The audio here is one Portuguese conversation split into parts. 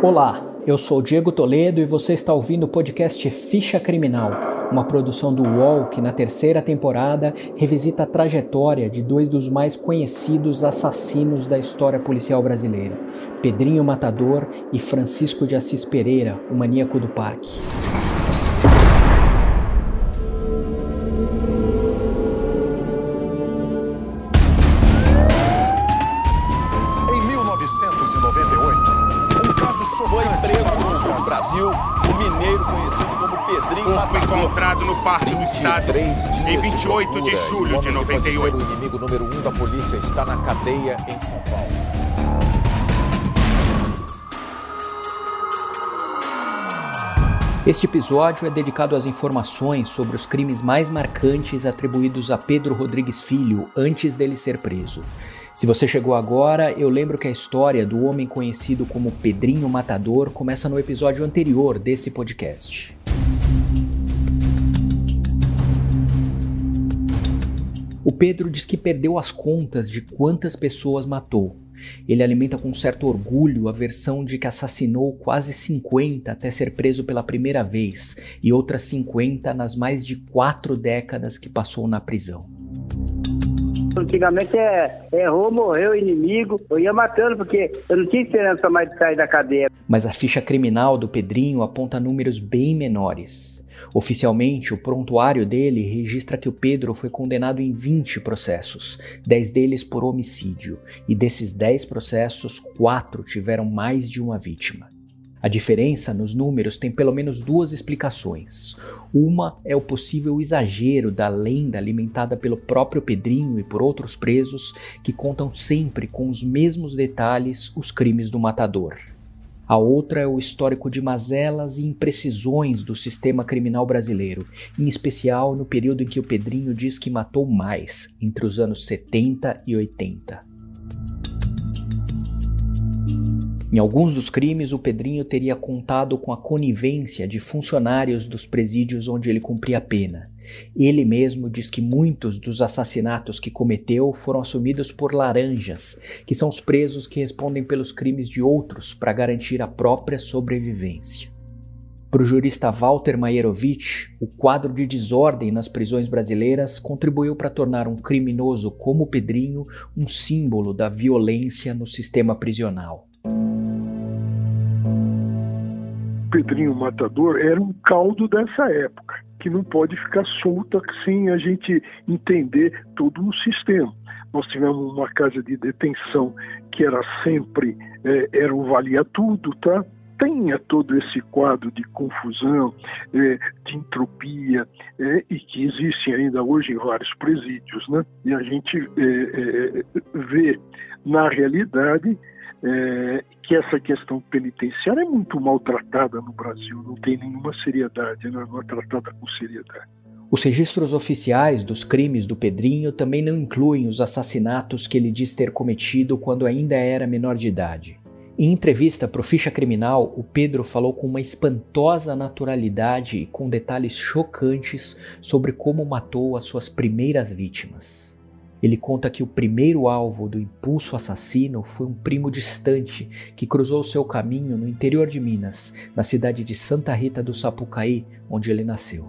Olá, eu sou Diego Toledo e você está ouvindo o podcast Ficha Criminal, uma produção do UOL que na terceira temporada revisita a trajetória de dois dos mais conhecidos assassinos da história policial brasileira, Pedrinho Matador e Francisco de Assis Pereira, o maníaco do parque. Encontrado no Parque do Estado em 28 de, de julho de 98. O inimigo número um da polícia está na cadeia em São Paulo. Este episódio é dedicado às informações sobre os crimes mais marcantes atribuídos a Pedro Rodrigues Filho antes dele ser preso. Se você chegou agora, eu lembro que a história do homem conhecido como Pedrinho Matador começa no episódio anterior desse podcast. O Pedro diz que perdeu as contas de quantas pessoas matou. Ele alimenta com certo orgulho a versão de que assassinou quase 50 até ser preso pela primeira vez e outras 50 nas mais de quatro décadas que passou na prisão. Antigamente é, errou, morreu, inimigo. Eu ia matando porque eu não tinha esperança mais de sair da cadeia. Mas a ficha criminal do Pedrinho aponta números bem menores. Oficialmente, o prontuário dele registra que o Pedro foi condenado em 20 processos, 10 deles por homicídio, e desses 10 processos, 4 tiveram mais de uma vítima. A diferença nos números tem pelo menos duas explicações. Uma é o possível exagero da lenda alimentada pelo próprio Pedrinho e por outros presos que contam sempre com os mesmos detalhes os crimes do matador. A outra é o histórico de mazelas e imprecisões do sistema criminal brasileiro, em especial no período em que o Pedrinho diz que matou mais, entre os anos 70 e 80. Em alguns dos crimes, o Pedrinho teria contado com a conivência de funcionários dos presídios onde ele cumpria a pena. Ele mesmo diz que muitos dos assassinatos que cometeu foram assumidos por laranjas, que são os presos que respondem pelos crimes de outros para garantir a própria sobrevivência. Para o jurista Walter Maierovitch, o quadro de desordem nas prisões brasileiras contribuiu para tornar um criminoso como Pedrinho um símbolo da violência no sistema prisional. Pedrinho Matador era um caldo dessa época que não pode ficar solta sem a gente entender todo o sistema. Nós tivemos uma casa de detenção que era sempre, é, era o valia tudo, tá? Tenha todo esse quadro de confusão, é, de entropia, é, e que existe ainda hoje em vários presídios, né? E a gente é, vê, na realidade, é, que essa questão penitenciária é muito maltratada no Brasil, não tem nenhuma seriedade, não é tratada com seriedade. Os registros oficiais dos crimes do Pedrinho também não incluem os assassinatos que ele diz ter cometido quando ainda era menor de idade. Em entrevista para o Ficha Criminal, o Pedro falou com uma espantosa naturalidade e com detalhes chocantes sobre como matou as suas primeiras vítimas. Ele conta que o primeiro alvo do impulso assassino foi um primo distante que cruzou seu caminho no interior de Minas, na cidade de Santa Rita do Sapucaí, onde ele nasceu.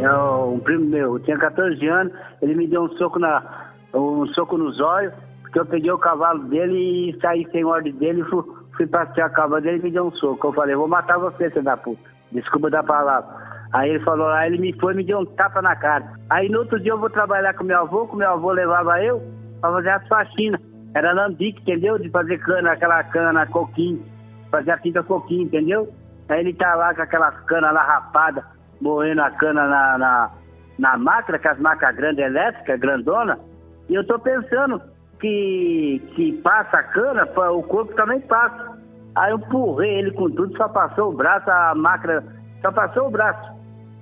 É um primo meu, eu tinha 14 anos, ele me deu um soco na um soco nos olhos, porque eu peguei o cavalo dele e saí sem ordem dele, fui, fui passear a cavalo dele e me deu um soco. Eu falei, vou matar você, seu da puta. Desculpa da palavra. Aí ele falou, aí ele me foi me deu um tapa na cara. Aí no outro dia eu vou trabalhar com meu avô, que meu avô levava eu pra fazer as faxinas. Era lambique, entendeu? De fazer cana, aquela cana, coquinho. Fazer a tinta coquinho, entendeu? Aí ele tá lá com aquelas canas lá rapadas, moendo a cana na, na, na máquina, com as máquinas grandes elétricas, grandona. E eu tô pensando que, que passa a cana, o corpo também passa. Aí eu empurrei ele com tudo, só passou o braço, a máquina, só passou o braço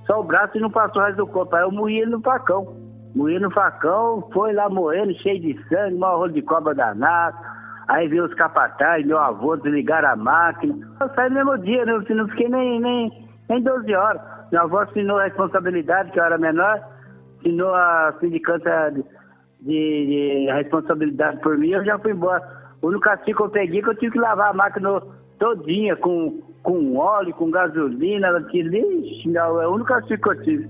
só o braço e não passou o resto do corpo. Aí eu moí no facão. Moí no facão, foi lá morrendo, cheio de sangue, maior rolo de cobra danado. Aí veio os capatazes, meu avô, desligaram a máquina. Eu saí no mesmo dia, né? Não fiquei nem, nem, nem 12 horas. Meu avô assinou a responsabilidade, que eu era menor, assinou a sindicância de, de, de responsabilidade por mim, eu já fui embora. O único castigo que eu peguei é que eu tive que lavar a máquina todinha com, com óleo, com gasolina, que lixo, não, é o único castigo que eu tive.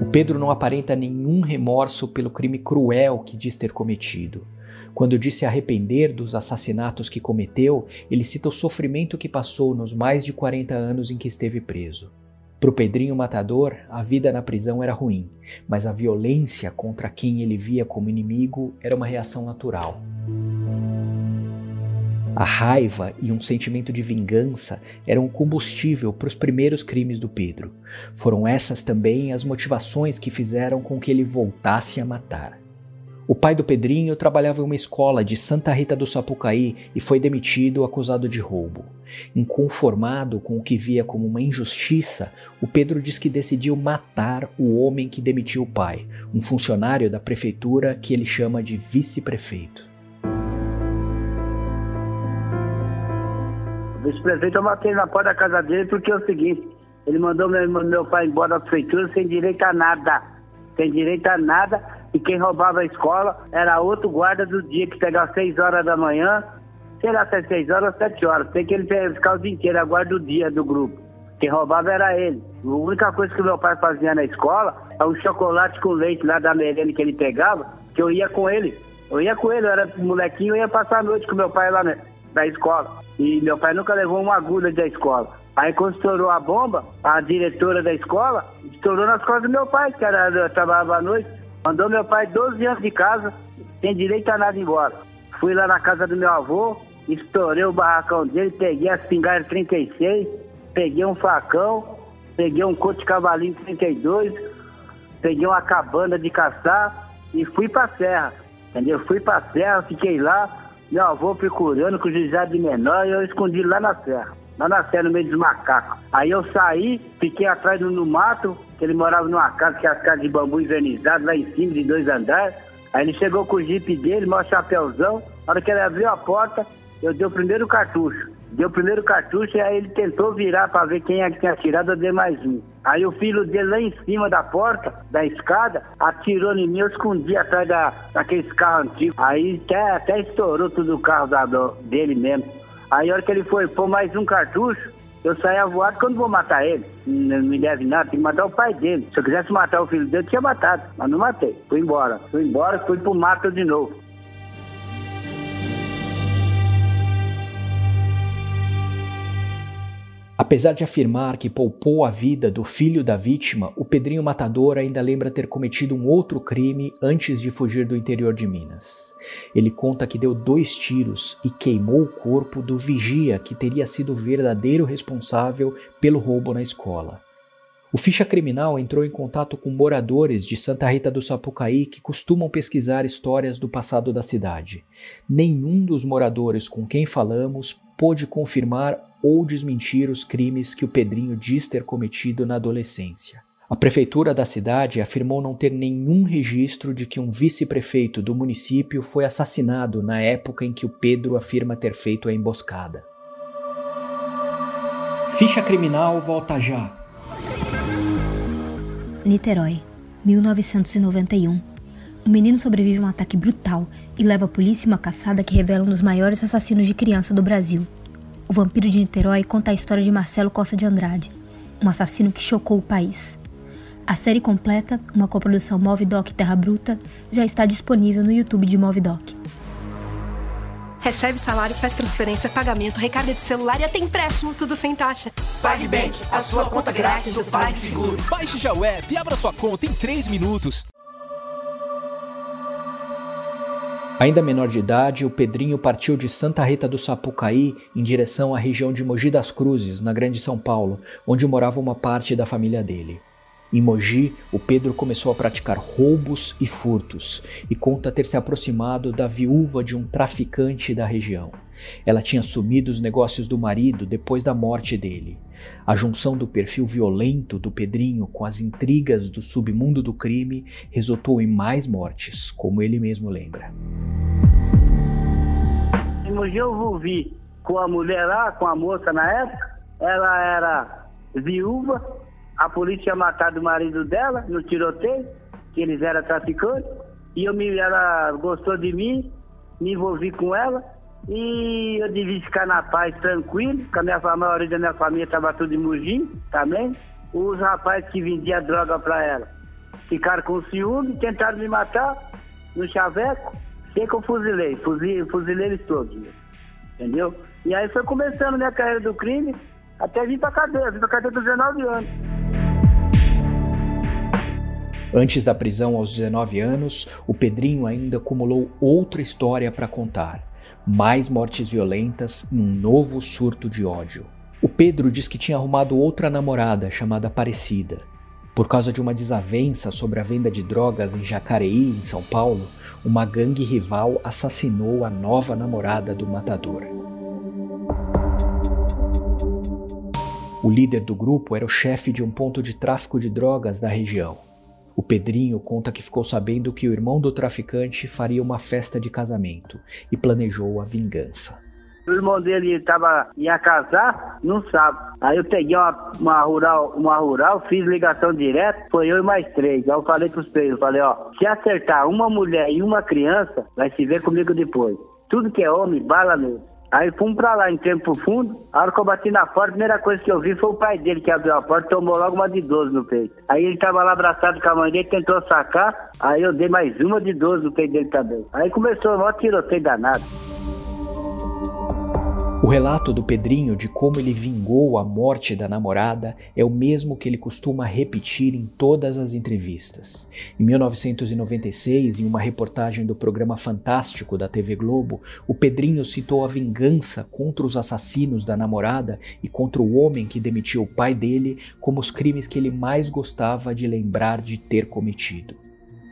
O Pedro não aparenta nenhum remorso pelo crime cruel que diz ter cometido. Quando diz se arrepender dos assassinatos que cometeu, ele cita o sofrimento que passou nos mais de 40 anos em que esteve preso. Para o Pedrinho Matador, a vida na prisão era ruim, mas a violência contra quem ele via como inimigo era uma reação natural. A raiva e um sentimento de vingança eram combustível para os primeiros crimes do Pedro. Foram essas também as motivações que fizeram com que ele voltasse a matar. O pai do Pedrinho trabalhava em uma escola de Santa Rita do Sapucaí e foi demitido acusado de roubo. Inconformado com o que via como uma injustiça, o Pedro diz que decidiu matar o homem que demitiu o pai, um funcionário da prefeitura que ele chama de vice-prefeito. O vice-prefeito eu matei na porta da casa dele porque é o seguinte: ele mandou meu, meu pai embora da prefeitura sem direito a nada. Sem direito a nada e quem roubava a escola era outro guarda do dia que pegava 6 horas da manhã, sei lá se é 6 horas ou 7 horas, sei que ele ficava o dia inteiro, a guarda do dia do grupo. Quem roubava era ele. A única coisa que meu pai fazia na escola é o chocolate com leite lá da merenda que ele pegava, que eu ia com ele. Eu ia com ele, eu era molequinho, eu ia passar a noite com meu pai lá na, na escola. E meu pai nunca levou uma agulha da escola. Aí quando estourou a bomba, a diretora da escola estourou nas costas do meu pai, que era, trabalhava à noite. Mandou meu pai 12 anos de casa, sem direito a nada embora. Fui lá na casa do meu avô, estourei o barracão dele, peguei a espingarda 36, peguei um facão, peguei um coto de cavalinho 32, peguei uma cabana de caçar e fui pra serra. Entendeu? Fui pra serra, fiquei lá, meu avô procurando com o juizado de menor e eu escondi lá na serra lá na serra, no meio dos macacos. Aí eu saí, fiquei atrás do, no mato, que ele morava numa casa, que é as casas de bambu envernizado, lá em cima, de dois andares. Aí ele chegou com o jipe dele, maior chapéuzão. Na hora que ele abriu a porta, eu dei o primeiro cartucho. Deu o primeiro cartucho e aí ele tentou virar para ver quem é que tinha atirado, eu dei mais um. Aí o filho dele lá em cima da porta, da escada, atirou em mim, eu escondi atrás da, daqueles carros antigos. Aí até, até estourou tudo o carro da, dele mesmo. Aí a hora que ele foi pôr mais um cartucho, eu saí voado que eu não vou matar ele. Não me deve nada, tem que matar o pai dele. Se eu quisesse matar o filho dele, eu tinha matado. Mas não matei. Fui embora. Fui embora, fui pro mato de novo. Apesar de afirmar que poupou a vida do filho da vítima, o Pedrinho Matador ainda lembra ter cometido um outro crime antes de fugir do interior de Minas. Ele conta que deu dois tiros e queimou o corpo do vigia que teria sido o verdadeiro responsável pelo roubo na escola. O ficha criminal entrou em contato com moradores de Santa Rita do Sapucaí que costumam pesquisar histórias do passado da cidade. Nenhum dos moradores com quem falamos pôde confirmar ou desmentir os crimes que o Pedrinho diz ter cometido na adolescência. A prefeitura da cidade afirmou não ter nenhum registro de que um vice-prefeito do município foi assassinado na época em que o Pedro afirma ter feito a emboscada. Ficha criminal volta já. Niterói, 1991. Um menino sobrevive a um ataque brutal e leva a polícia uma caçada que revela um dos maiores assassinos de criança do Brasil. O Vampiro de Niterói conta a história de Marcelo Costa de Andrade, um assassino que chocou o país. A série completa, uma coprodução Movidoc Terra Bruta, já está disponível no YouTube de Movidoc. Recebe salário, faz transferência, pagamento, recarga de celular e até empréstimo, tudo sem taxa. PagBank, a sua conta grátis do PagSeguro. Baixe já o app e abra sua conta em 3 minutos. Ainda menor de idade, o Pedrinho partiu de Santa Rita do Sapucaí em direção à região de Mogi das Cruzes, na Grande São Paulo, onde morava uma parte da família dele. Em Mogi, o Pedro começou a praticar roubos e furtos e conta ter se aproximado da viúva de um traficante da região. Ela tinha assumido os negócios do marido depois da morte dele. A junção do perfil violento do Pedrinho com as intrigas do submundo do crime resultou em mais mortes, como ele mesmo lembra. Eu vi com a mulher lá, com a moça na época, ela era viúva, a polícia tinha matado o marido dela no tiroteio, que eles eram traficantes, e eu me, ela gostou de mim, me envolvi com ela, e eu devia ficar na paz, tranquilo, com a, minha, a maioria da minha família estava tudo em Mugim também. Os rapazes que vendiam droga para ela ficaram com ciúme, tentaram me matar no chaveco, sei que eu fuzilei, fuzilei, fuzilei eles todos, entendeu? E aí foi começando minha carreira do crime, até vir pra cadeia, vim pra cadeia com 19 anos. Antes da prisão aos 19 anos, o Pedrinho ainda acumulou outra história para contar. Mais mortes violentas e um novo surto de ódio. O Pedro diz que tinha arrumado outra namorada chamada Aparecida. Por causa de uma desavença sobre a venda de drogas em Jacareí, em São Paulo, uma gangue rival assassinou a nova namorada do matador. O líder do grupo era o chefe de um ponto de tráfico de drogas da região. O Pedrinho conta que ficou sabendo que o irmão do traficante faria uma festa de casamento e planejou a vingança. O irmão dele tava, ia casar no sábado. Aí eu peguei uma, uma, rural, uma rural, fiz ligação direto, foi eu e mais três. Aí eu falei pros três, eu falei, ó, se acertar uma mulher e uma criança, vai se ver comigo depois. Tudo que é homem, bala mesmo. Aí fomos pra lá, em tempo fundo. A hora que eu bati na porta, a primeira coisa que eu vi foi o pai dele que abriu a porta tomou logo uma de 12 no peito. Aí ele tava lá abraçado com a mãe dele, tentou sacar. Aí eu dei mais uma de 12 no peito dele também. Aí começou o maior tiroteio danado. O relato do Pedrinho de como ele vingou a morte da namorada é o mesmo que ele costuma repetir em todas as entrevistas. Em 1996, em uma reportagem do programa Fantástico da TV Globo, o Pedrinho citou a vingança contra os assassinos da namorada e contra o homem que demitiu o pai dele como os crimes que ele mais gostava de lembrar de ter cometido.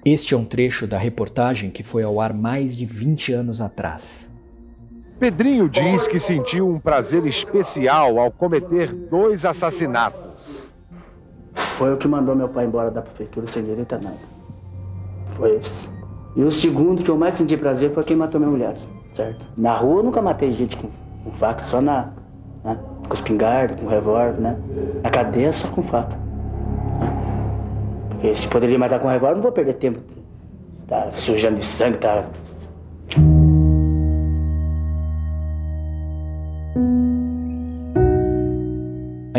Este é um trecho da reportagem que foi ao ar mais de 20 anos atrás. Pedrinho diz que sentiu um prazer especial ao cometer dois assassinatos. Foi o que mandou meu pai embora da prefeitura sem direito a nada. Foi esse. E o segundo que eu mais senti prazer foi quem matou minha mulher, certo? Na rua eu nunca matei gente com, com faca, só na. Né? com espingarda, com revólver, né? Na cadeia só com faca. Né? Porque se poderia matar com revólver, não vou perder tempo. Tá sujando de sangue, tá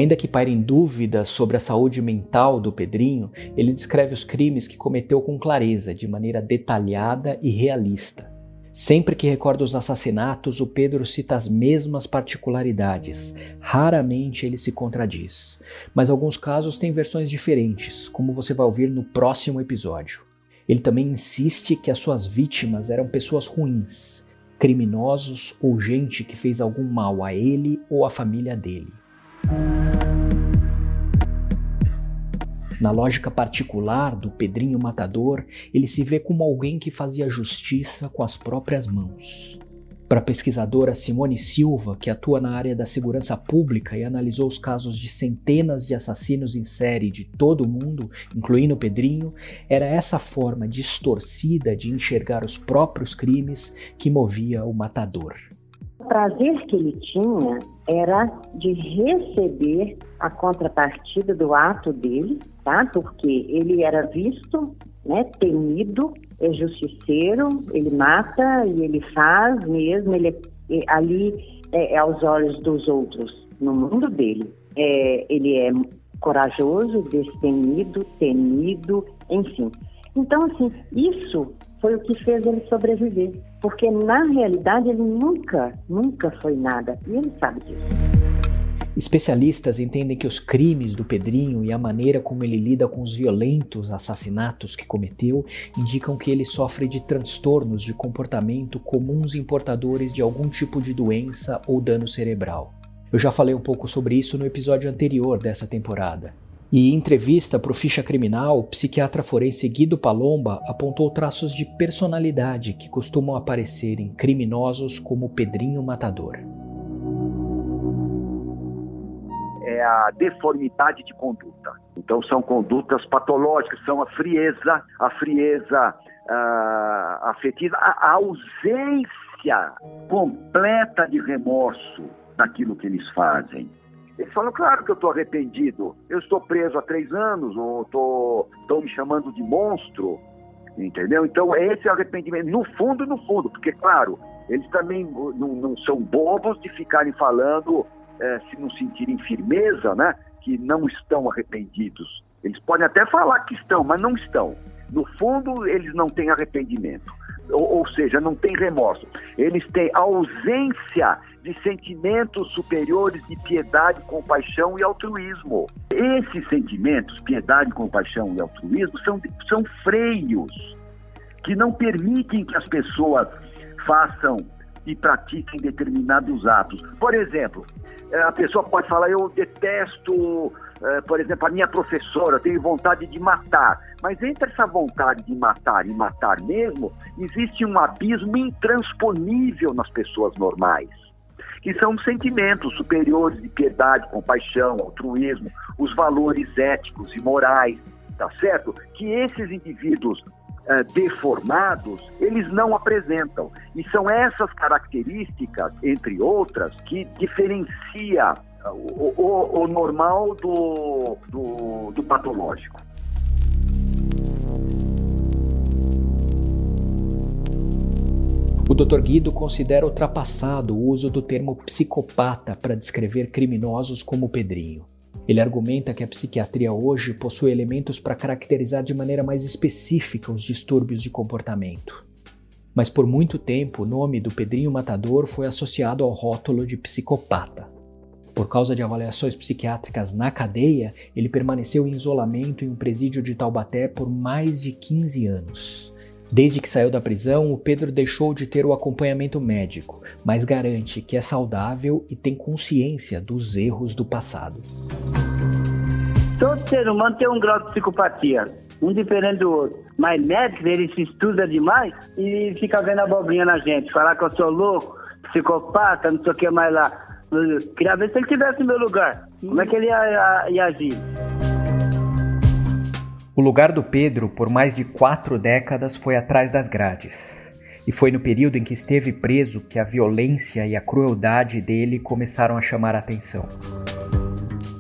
Ainda que pairem dúvidas sobre a saúde mental do Pedrinho, ele descreve os crimes que cometeu com clareza, de maneira detalhada e realista. Sempre que recorda os assassinatos, o Pedro cita as mesmas particularidades. Raramente ele se contradiz. Mas alguns casos têm versões diferentes, como você vai ouvir no próximo episódio. Ele também insiste que as suas vítimas eram pessoas ruins, criminosos ou gente que fez algum mal a ele ou à família dele. Na lógica particular do Pedrinho Matador, ele se vê como alguém que fazia justiça com as próprias mãos. Para a pesquisadora Simone Silva, que atua na área da segurança pública e analisou os casos de centenas de assassinos em série de todo o mundo, incluindo o Pedrinho, era essa forma distorcida de enxergar os próprios crimes que movia o matador. O prazer que ele tinha era de receber a contrapartida do ato dele, tá? Porque ele era visto, né, temido, é justiceiro, ele mata e ele faz mesmo, ele é, é, ali é, é, aos olhos dos outros, no mundo dele. É, ele é corajoso, destemido, temido, enfim. Então, assim, isso foi o que fez ele sobreviver. Porque na realidade ele nunca, nunca foi nada. E ele sabe disso. Especialistas entendem que os crimes do Pedrinho e a maneira como ele lida com os violentos assassinatos que cometeu indicam que ele sofre de transtornos de comportamento comuns em portadores de algum tipo de doença ou dano cerebral. Eu já falei um pouco sobre isso no episódio anterior dessa temporada. E em entrevista para o Ficha Criminal, o psiquiatra forense Guido Palomba apontou traços de personalidade que costumam aparecer em criminosos como Pedrinho Matador. É a deformidade de conduta. Então são condutas patológicas, são a frieza, a frieza uh, afetiva, a ausência completa de remorso daquilo que eles fazem Eles falam, claro que eu estou arrependido. Eu estou preso há três anos, ou estão me chamando de monstro, entendeu? Então, esse é arrependimento. No fundo, no fundo, porque, claro, eles também não, não são bobos de ficarem falando, é, se não sentirem firmeza, né? Que não estão arrependidos. Eles podem até falar que estão, mas não estão. No fundo, eles não têm arrependimento ou, ou seja, não tem remorso. Eles têm ausência de sentimentos superiores de piedade, compaixão e altruísmo. Esses sentimentos, piedade, compaixão e altruísmo, são, são freios que não permitem que as pessoas façam e pratiquem determinados atos. Por exemplo, eh, a pessoa pode falar: Eu detesto eh, por exemplo, a minha professora, eu tenho vontade de matar. Mas entre essa vontade de matar e matar mesmo, existe um abismo intransponível nas pessoas normais, que são sentimentos superiores de piedade, compaixão, altruísmo, os valores éticos e morais, tá certo? Que esses indivíduos uh, deformados, eles não apresentam. E são essas características, entre outras, que diferencia o, o, o normal do, do, do patológico. O Dr. Guido considera ultrapassado o uso do termo psicopata para descrever criminosos como Pedrinho. Ele argumenta que a psiquiatria hoje possui elementos para caracterizar de maneira mais específica os distúrbios de comportamento. Mas por muito tempo o nome do Pedrinho Matador foi associado ao rótulo de psicopata. Por causa de avaliações psiquiátricas na cadeia, ele permaneceu em isolamento em um presídio de Taubaté por mais de 15 anos. Desde que saiu da prisão, o Pedro deixou de ter o acompanhamento médico, mas garante que é saudável e tem consciência dos erros do passado. Todo ser humano tem um grau de psicopatia, um diferente do outro. Mas médico, ele se estuda demais e fica vendo abobrinha na gente, falar que eu sou louco, psicopata, não sei o que mais lá. Queria ver se ele tivesse no meu lugar. Como é que ele ia, ia, ia agir? O lugar do Pedro, por mais de quatro décadas, foi atrás das grades. E foi no período em que esteve preso que a violência e a crueldade dele começaram a chamar a atenção.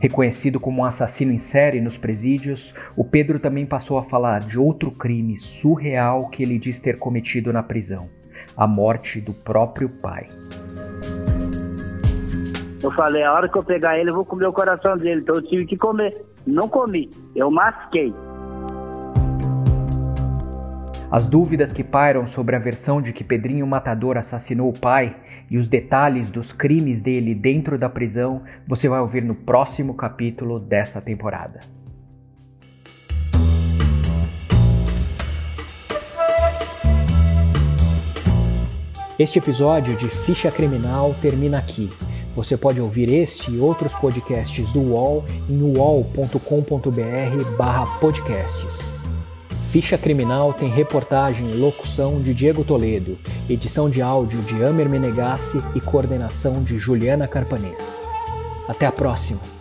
Reconhecido como um assassino em série nos presídios, o Pedro também passou a falar de outro crime surreal que ele diz ter cometido na prisão: a morte do próprio pai. Eu falei, a hora que eu pegar ele, eu vou comer o coração dele. Então eu tive que comer. Não comi, eu masquei. As dúvidas que pairam sobre a versão de que Pedrinho Matador assassinou o pai e os detalhes dos crimes dele dentro da prisão você vai ouvir no próximo capítulo dessa temporada. Este episódio de Ficha Criminal termina aqui. Você pode ouvir este e outros podcasts do UOL em uol.com.br podcasts. Ficha Criminal tem reportagem e locução de Diego Toledo, edição de áudio de Amer Menegassi e coordenação de Juliana Carpanês. Até a próxima!